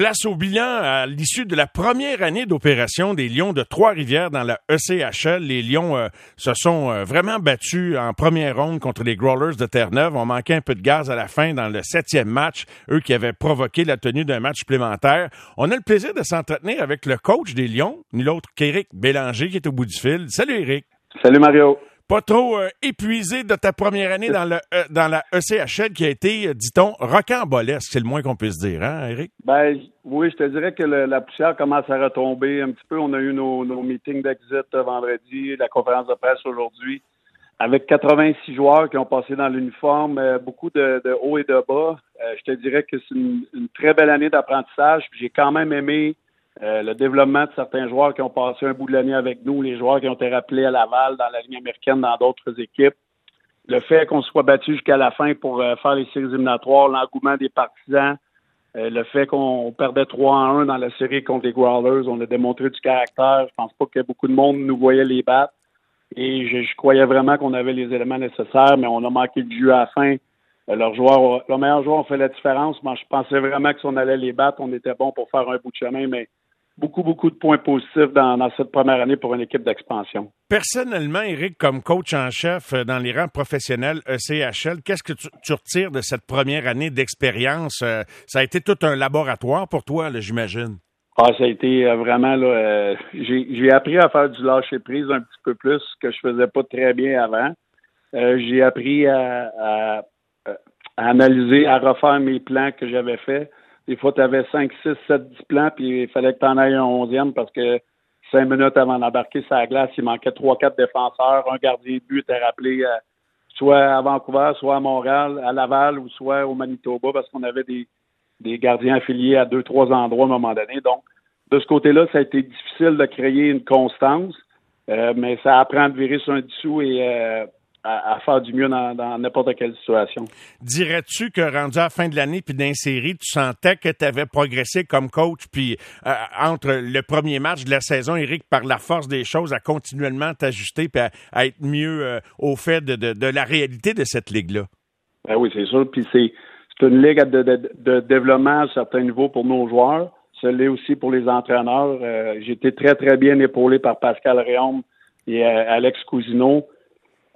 Place au bilan à l'issue de la première année d'opération des Lions de Trois-Rivières dans la ECHL. Les Lions euh, se sont euh, vraiment battus en première ronde contre les Growlers de Terre-Neuve. On manquait un peu de gaz à la fin dans le septième match, eux qui avaient provoqué la tenue d'un match supplémentaire. On a le plaisir de s'entretenir avec le coach des Lions, ni l'autre qu'Éric Bélanger qui est au bout du fil. Salut Éric. Salut Mario pas trop euh, épuisé de ta première année dans, le, euh, dans la ECHL qui a été, euh, dit-on, rocambolesque, c'est le moins qu'on puisse dire, hein, Eric? Ben, oui, je te dirais que la poussière commence à retomber un petit peu. On a eu nos, meetings d'exit vendredi, la conférence de presse aujourd'hui, avec 86 joueurs qui ont passé dans l'uniforme, beaucoup de, de haut et de bas. je te dirais que c'est une, une très belle année d'apprentissage. J'ai quand même aimé euh, le développement de certains joueurs qui ont passé un bout de l'année avec nous, les joueurs qui ont été rappelés à Laval, dans la ligne américaine, dans d'autres équipes. Le fait qu'on soit battu jusqu'à la fin pour euh, faire les séries éliminatoires, l'engouement des partisans, euh, le fait qu'on perdait 3 à 1 dans la série contre les Growlers, on a démontré du caractère. Je pense pas que beaucoup de monde nous voyait les battre. Et je, croyais vraiment qu'on avait les éléments nécessaires, mais on a manqué de jus à la fin. leurs joueurs, leurs meilleurs joueurs ont fait la différence. Moi, je pensais vraiment que si on allait les battre, on était bon pour faire un bout de chemin, mais beaucoup, beaucoup de points positifs dans, cette première année pour une équipe d'expansion. Personnellement, Eric, comme coach en chef euh, dans les rangs professionnels ECHL, qu'est-ce que tu, retires de cette première année d'expérience? Euh, ça a été tout un laboratoire pour toi, j'imagine. Ah, ça a été euh, vraiment là. j'ai appris à faire du lâcher prise un petit peu plus que je faisais pas très bien avant. j'ai appris à, analyser, à refaire mes plans que j'avais faits des fois, tu avais 5, 6, 7, 10 plans, puis il fallait que tu en ailles un onzième parce que cinq minutes avant d'embarquer sur la glace, il manquait trois, quatre défenseurs. Un gardien de but était rappelé euh, soit à Vancouver, soit à Montréal, à Laval ou soit au Manitoba parce qu'on avait des, des gardiens affiliés à deux, trois endroits à un moment donné. Donc, de ce côté-là, ça a été difficile de créer une constance, euh, mais ça apprend de virer sur un dessous et euh, à, faire du mieux dans n'importe quelle situation. Dirais-tu que rendu à la fin de l'année puis d'insérer, tu sentais que tu avais progressé comme coach puis euh, entre le premier match de la saison, Eric, par la force des choses, à continuellement t'ajuster puis à, être mieux euh, au fait de, la réalité de cette ligue-là? Ben oui, c'est sûr. Puis c'est une ligue de, développement à certains niveaux pour nos joueurs. Ça l'est aussi pour les entraîneurs. Euh, j'ai été très, très bien épaulé par Pascal Réaume et Alex Cousineau.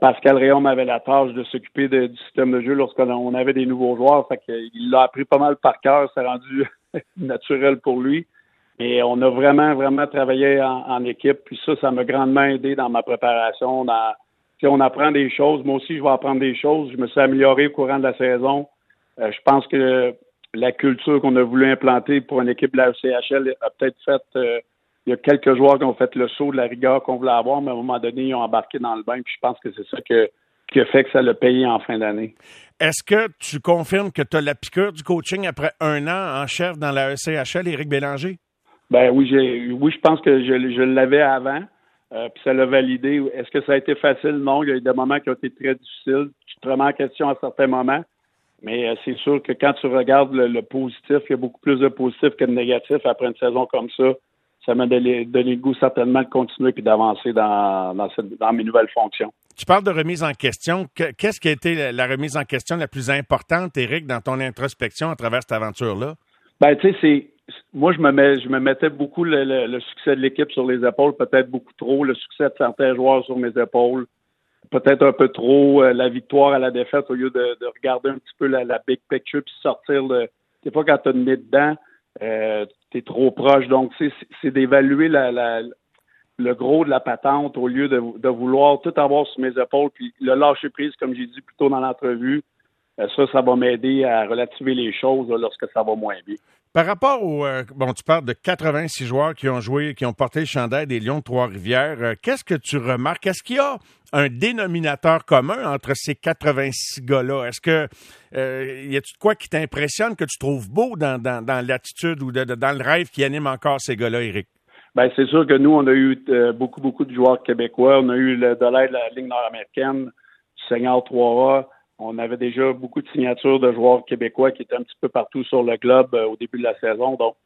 Pascal Réaume avait la tâche de s'occuper du système de jeu lorsqu'on avait des nouveaux joueurs. Fait qu'il l'a appris pas mal par cœur. C'est rendu naturel pour lui. Et on a vraiment, vraiment travaillé en, équipe. Puis ça, ça m'a grandement aidé dans ma préparation. Dans, on apprend des choses. Moi aussi, je vais apprendre des choses. Je me suis amélioré au courant de la saison. Euh, je pense que la culture qu'on a voulu implanter pour une équipe de la CHL a peut-être fait euh, il y a quelques joueurs qui ont fait le saut de la rigueur qu'on voulait avoir, mais à un moment donné, ils ont embarqué dans le bain. Puis je pense que c'est ça qui a fait que ça l'a payé en fin d'année. Est-ce que tu confirmes que tu as la piqûre du coaching après un an en chef dans la ECHL, Éric Bélanger? Ben oui, oui, je pense que je, l'avais avant. Euh, puis ça l'a validé. Est-ce que ça a été facile? Non, il y a eu des moments qui ont été très difficiles. Tu te remets en question à certains moments. Mais euh, c'est sûr que quand tu regardes le, le, positif, il y a beaucoup plus de positif que de négatif après une saison comme ça ça m'a donné, le goût certainement de continuer puis d'avancer dans, dans, mes nouvelles fonctions. Tu parles de remise en question. Qu'est-ce qui a été la remise en question la plus importante, Eric, dans ton introspection à travers cette aventure-là? Ben, tu sais, c'est. Moi, je me, mets, je me mettais beaucoup le, succès de l'équipe sur les épaules, peut-être beaucoup trop, le succès de certains joueurs sur mes épaules, peut-être un peu trop euh, la victoire à la défaite au lieu de, regarder un petit peu la, big picture puis sortir de. Des fois, quand tu nez dedans, euh, tu es trop proche. Donc, c'est d'évaluer le gros de la patente au lieu de, vouloir tout avoir sur mes épaules. Puis le lâcher prise, comme j'ai dit plus tôt dans l'entrevue, euh, ça, ça va m'aider à relativiser les choses lorsque ça va moins bien. Par rapport au. Euh, bon, tu parles de 86 joueurs qui ont joué, qui ont porté le chandail des Lions de Trois-Rivières. Euh, qu'est-ce que tu remarques? Est-ce qu'il y a un dénominateur commun entre ces 86 gars-là? Est-ce que. Euh, y a-tu de quoi qui t'impressionne, que tu trouves beau dans, l'attitude ou dans le rêve qui anime encore ces gars-là, Eric? Bien, c'est sûr que nous, on a eu beaucoup, beaucoup de joueurs québécois. On a eu le, de l'aide de la Ligue nord-américaine, du Seigneur 3A. On avait déjà beaucoup de signatures de joueurs québécois qui étaient un petit peu partout sur le globe euh, au début de la saison. Donc,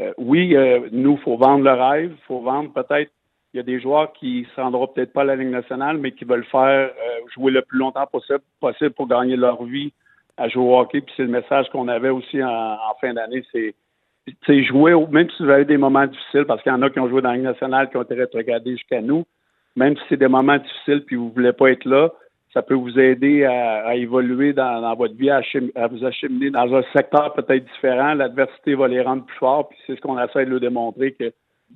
euh, oui, euh, nous, il faut vendre le rêve. Il faut vendre peut-être. Il y a des joueurs qui ne se rendront peut-être pas à la Ligue nationale, mais qui veulent faire jouer le plus longtemps possible, possible pour gagner leur vie à jouer au hockey. Puis c'est le message qu'on avait aussi en, fin d'année. C'est jouer, même si vous avez des moments difficiles, parce qu'il y en a qui ont joué dans la Ligue nationale, qui ont été rétrogradés jusqu'à nous, même si c'est des moments difficiles puis vous ne voulez pas être là, ça peut vous aider à, évoluer dans, votre vie, à, vous acheminer dans un secteur peut-être différent. L'adversité va les rendre plus forts, puis c'est ce qu'on essaie de leur démontrer que,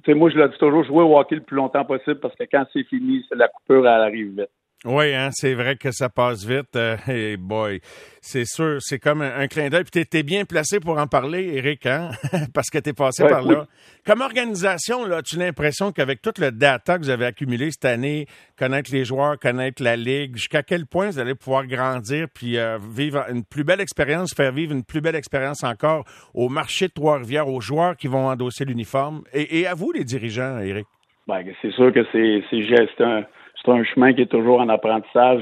moi, je le dis toujours, jouer au hockey le plus longtemps possible parce que quand c'est fini, c'est la coupure, elle arrive vite. Oui, hein, c'est vrai que ça passe vite. Euh, hey boy, c'est sûr, c'est comme un, clin d'œil. Puis t'es, bien placé pour en parler, Eric, hein? parce que t'es passé par là. Comme organisation, là, as-tu l'impression qu'avec tout le data que vous avez accumulé cette année, connaître les joueurs, connaître la ligue, jusqu'à quel point vous allez pouvoir grandir puis euh, vivre une plus belle expérience, faire vivre une plus belle expérience encore au marché de Trois-Rivières, aux joueurs qui vont endosser l'uniforme? Et, à vous, les dirigeants, Eric? Ben, c'est sûr que c'est, c'est, un c'est un chemin qui est toujours en apprentissage.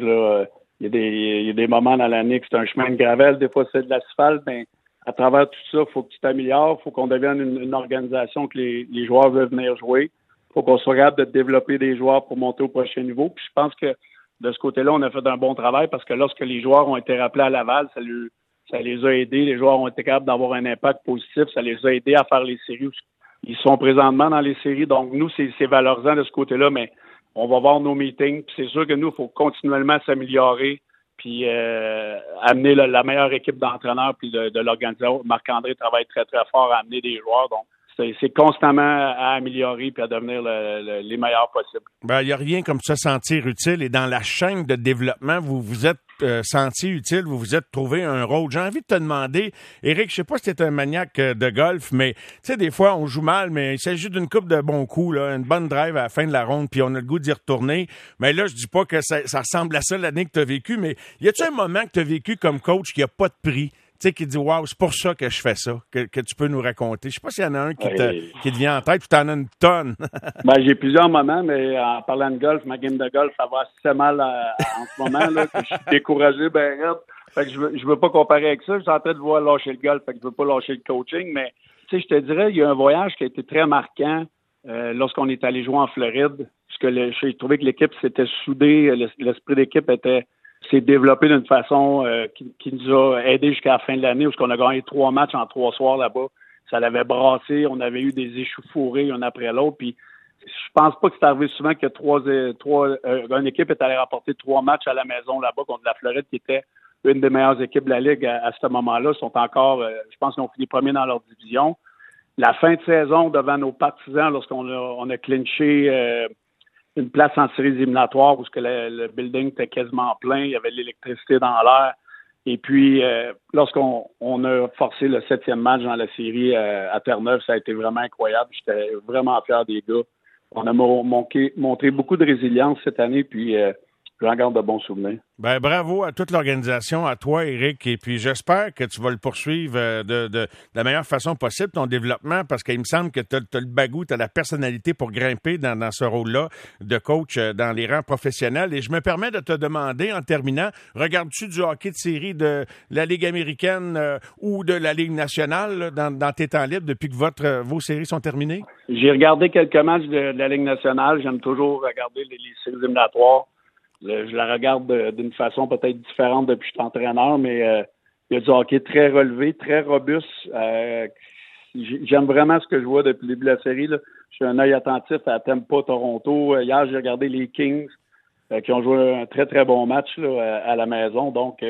Il, y a des, moments dans l'année que c'est un chemin de gravel, des fois c'est de l'asphalte, mais à travers tout ça, il faut que tu t'améliores, il faut qu'on devienne une, organisation que les, les, joueurs veulent venir jouer. Il faut qu'on soit capable de développer des joueurs pour monter au prochain niveau. Puis je pense que de ce côté-là, on a fait un bon travail parce que lorsque les joueurs ont été rappelés à Laval, ça, lui, ça les a aidés. Les joueurs ont été capables d'avoir un impact positif. Ça les a aidés à faire les séries. Ils sont présentement dans les séries. Donc, nous, c'est valorisant de ce côté-là, mais on va voir nos meetings. C'est sûr que nous, il faut continuellement s'améliorer puis euh, amener la meilleure équipe d'entraîneurs puis de, l'organisation. Marc-André travaille très, très fort à amener des joueurs. Donc, c'est constamment à améliorer puis à devenir les meilleurs possibles. Ben, il n'y a rien comme se sentir utile. Et dans la chaîne de développement, vous vous êtes euh, senti utile, vous vous êtes trouvé un rôle. J'ai envie de te demander, Eric, je sais pas si tu es un maniaque euh, de golf, mais tu sais, des fois, on joue mal, mais il s'agit d'une coupe de bons coups, là, une bonne drive à la fin de la ronde, puis on a le goût d'y retourner. Mais là, je dis pas que ça, ça ressemble à ça l'année que tu as vécu, mais y a-tu un moment que tu as vécu comme coach qui a pas de prix? Tu sais, qui dit Waouh, c'est pour ça que je fais ça, que, tu peux nous raconter. Je sais pas s'il y en a un qui, te, qui te vient en tête ou tu en as une tonne. ben, j'ai plusieurs moments, mais en parlant de golf, ma game de golf, ça va assez mal euh, en ce moment. Là, que je suis découragé, ben Fait que je veux, je veux pas comparer avec ça. Je suis en train de voir lâcher le golf, fait que je veux pas lâcher le coaching, mais tu sais, je te dirais, il y a un voyage qui a été très marquant euh, lorsqu'on est allé jouer en Floride, parce que j'ai trouvé que l'équipe s'était soudée, l'esprit d'équipe était s'est développé d'une façon euh, qui, nous a aidé jusqu'à la fin de l'année, où on a gagné trois matchs en trois soirs là-bas. Ça l'avait brassé, on avait eu des échauffourées un après l'autre, puis je pense pas que c'est arrivé souvent que trois, trois euh, équipe est allée rapporter trois matchs à la maison là-bas contre la Floride, qui était une des meilleures équipes de la Ligue à, ce moment-là. Ils sont encore, euh, je pense qu'ils ont fini premier dans leur division. La fin de saison devant nos partisans, lorsqu'on a, on a clinché une place en séries éliminatoires où que le, building était quasiment plein, il y avait l'électricité dans l'air. Et puis, euh, lorsqu'on on a forcé le septième match dans la série euh, à Terre-Neuve, ça a été vraiment incroyable. J'étais vraiment fier des gars. On a montré beaucoup de résilience cette année, puis euh, j'en garde de bons souvenirs. Ben, bravo à toute l'organisation, à toi, Eric, et puis j'espère que tu vas le poursuivre euh, de, de, la meilleure façon possible, ton développement, parce qu'il me semble que tu as, le bagou, tu as la personnalité pour grimper dans, dans ce rôle-là de coach euh, dans les rangs professionnels. Et je me permets de te demander, en terminant, regardes-tu du hockey de série de la Ligue américaine euh, ou de la Ligue nationale dans, dans, tes temps libres depuis que votre, vos séries sont terminées? J'ai regardé quelques matchs de, la Ligue nationale. J'aime toujours regarder les, les séries éliminatoires je la regarde d'une façon peut-être différente depuis que je suis entraîneur, mais euh, il y a du hockey très relevé, très robuste. Euh, j'aime vraiment ce que je vois depuis le début de la série. Je suis un œil attentif à Tempa, Toronto. Hier, j'ai regardé les Kings euh, qui ont joué un très, très bon match à la maison. Donc,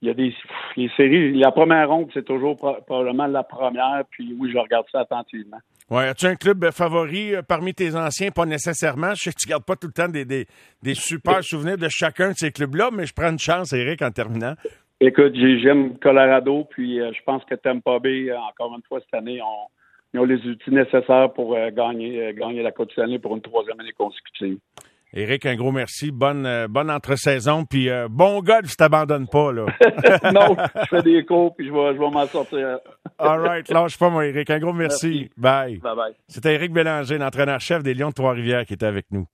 il y a des les séries. La première ronde, c'est toujours probablement la première. Puis oui, je regarde ça attentivement. Ouais, as-tu un club favori euh, parmi tes anciens? Pas nécessairement. Je sais que tu gardes pas tout le temps des, des, des super souvenirs de chacun de ces clubs-là, mais je prends une chance, Eric, en terminant. Écoute, j'aime Colorado, puis euh, je pense que Tampa Bay, euh, encore une fois, cette année, ont, ils ont les outils nécessaires pour gagner, gagner la Coupe année pour une troisième année consécutive. Éric, un gros merci. Bonne, euh, bonne entre-saison. Puis euh, bon golf, je t'abandonne pas, là. non, je fais des cours, puis je vais, je vais m'en sortir. All right, lâche pas, moi, Éric. Un gros merci. merci. Bye. Bye bye. C'était Éric Bélanger, l'entraîneur-chef des Lions de Trois-Rivières, qui était avec nous.